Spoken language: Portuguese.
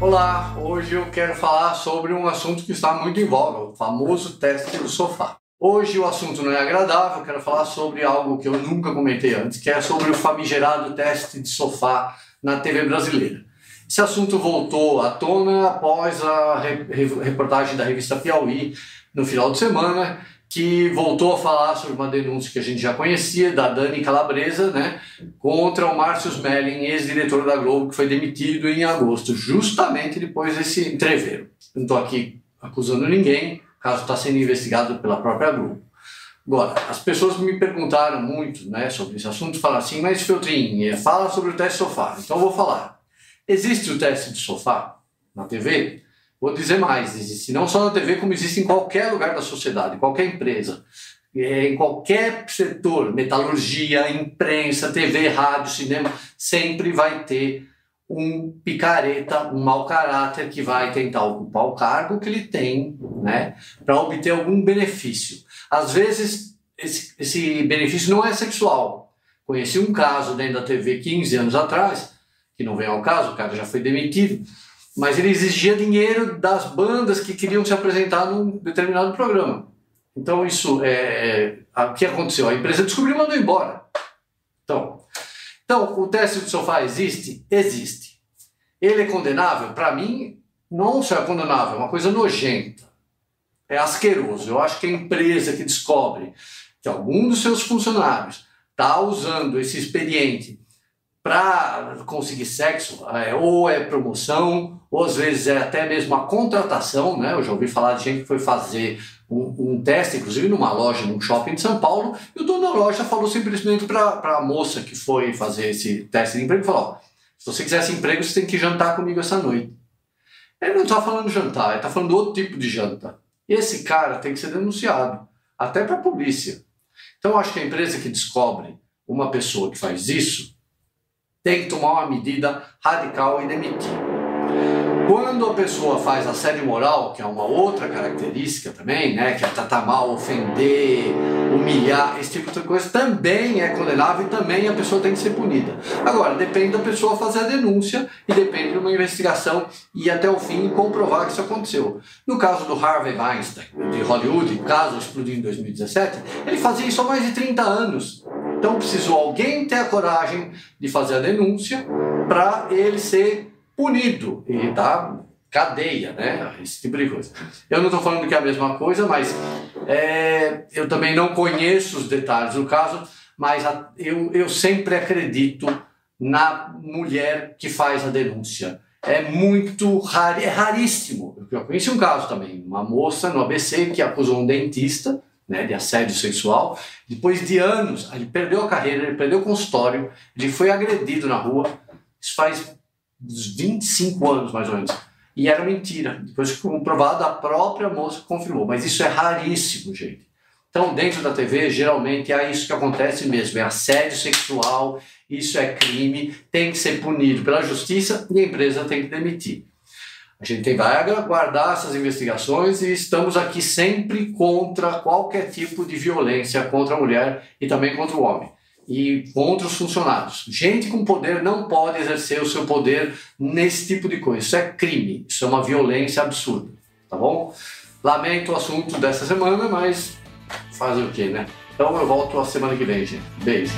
Olá, hoje eu quero falar sobre um assunto que está muito em voga, o famoso teste do sofá. Hoje o assunto não é agradável, quero falar sobre algo que eu nunca comentei antes, que é sobre o famigerado teste de sofá na TV brasileira. Esse assunto voltou à tona após a reportagem da revista Piauí no final de semana, que voltou a falar sobre uma denúncia que a gente já conhecia, da Dani Calabresa, né, contra o Márcio Smelling, ex-diretor da Globo, que foi demitido em agosto, justamente depois desse entreveiro. Não estou aqui acusando ninguém, caso está sendo investigado pela própria Globo. Agora, as pessoas me perguntaram muito né, sobre esse assunto, falam assim, mas Feltrin, fala sobre o teste sofá. Então eu vou falar. Existe o teste de sofá na TV? Vou dizer mais, existe não só na TV, como existe em qualquer lugar da sociedade, qualquer empresa, é, em qualquer setor, metalurgia, imprensa, TV, rádio, cinema, sempre vai ter um picareta, um mau caráter que vai tentar ocupar o cargo que ele tem, né, para obter algum benefício. Às vezes, esse, esse benefício não é sexual. Conheci um caso dentro da TV 15 anos atrás, que não vem ao caso, o cara já foi demitido, mas ele exigia dinheiro das bandas que queriam se apresentar num determinado programa. Então isso é, é o que aconteceu? A empresa descobriu e mandou embora. Então, então o teste do sofá existe? Existe. Ele é condenável? Para mim, não só é condenável, é uma coisa nojenta. É asqueroso. Eu acho que a empresa que descobre que algum dos seus funcionários está usando esse expediente para conseguir sexo, é, ou é promoção, ou às vezes é até mesmo a contratação, né? Eu já ouvi falar de gente que foi fazer um, um teste, inclusive numa loja, num shopping de São Paulo, e o dono da loja falou simplesmente para a moça que foi fazer esse teste de emprego, falou, se você quiser esse emprego, você tem que jantar comigo essa noite. Ele não está falando jantar, ele está falando outro tipo de janta. Esse cara tem que ser denunciado, até para a polícia. Então eu acho que a empresa que descobre uma pessoa que faz isso, tem que tomar uma medida radical e demitir. Quando a pessoa faz assédio moral, que é uma outra característica também, né, que é tratar mal, ofender, humilhar, esse tipo de coisa, também é condenável e também a pessoa tem que ser punida. Agora, depende da pessoa fazer a denúncia e depende de uma investigação e até o fim comprovar que isso aconteceu. No caso do Harvey Weinstein, de Hollywood, caso explodiu em 2017, ele fazia isso há mais de 30 anos. Então precisou alguém ter a coragem de fazer a denúncia para ele ser punido e dar cadeia, né? Esse tipo de coisa. Eu não estou falando que é a mesma coisa, mas é, eu também não conheço os detalhes do caso, mas a, eu, eu sempre acredito na mulher que faz a denúncia. É muito raro, é raríssimo. Eu conheci um caso também, uma moça no ABC que acusou um dentista né, de assédio sexual. Depois de anos, ele perdeu a carreira, ele perdeu o consultório, ele foi agredido na rua. Isso faz uns 25 anos mais ou menos. E era mentira. Depois comprovado, a própria moça confirmou. Mas isso é raríssimo, gente. Então, dentro da TV, geralmente é isso que acontece mesmo: é assédio sexual, isso é crime, tem que ser punido pela justiça e a empresa tem que demitir. A gente vai aguardar essas investigações e estamos aqui sempre contra qualquer tipo de violência contra a mulher e também contra o homem e contra os funcionários. Gente com poder não pode exercer o seu poder nesse tipo de coisa. Isso é crime, isso é uma violência absurda, tá bom? Lamento o assunto dessa semana, mas fazer o quê, né? Então eu volto a semana que vem, gente. Beijo.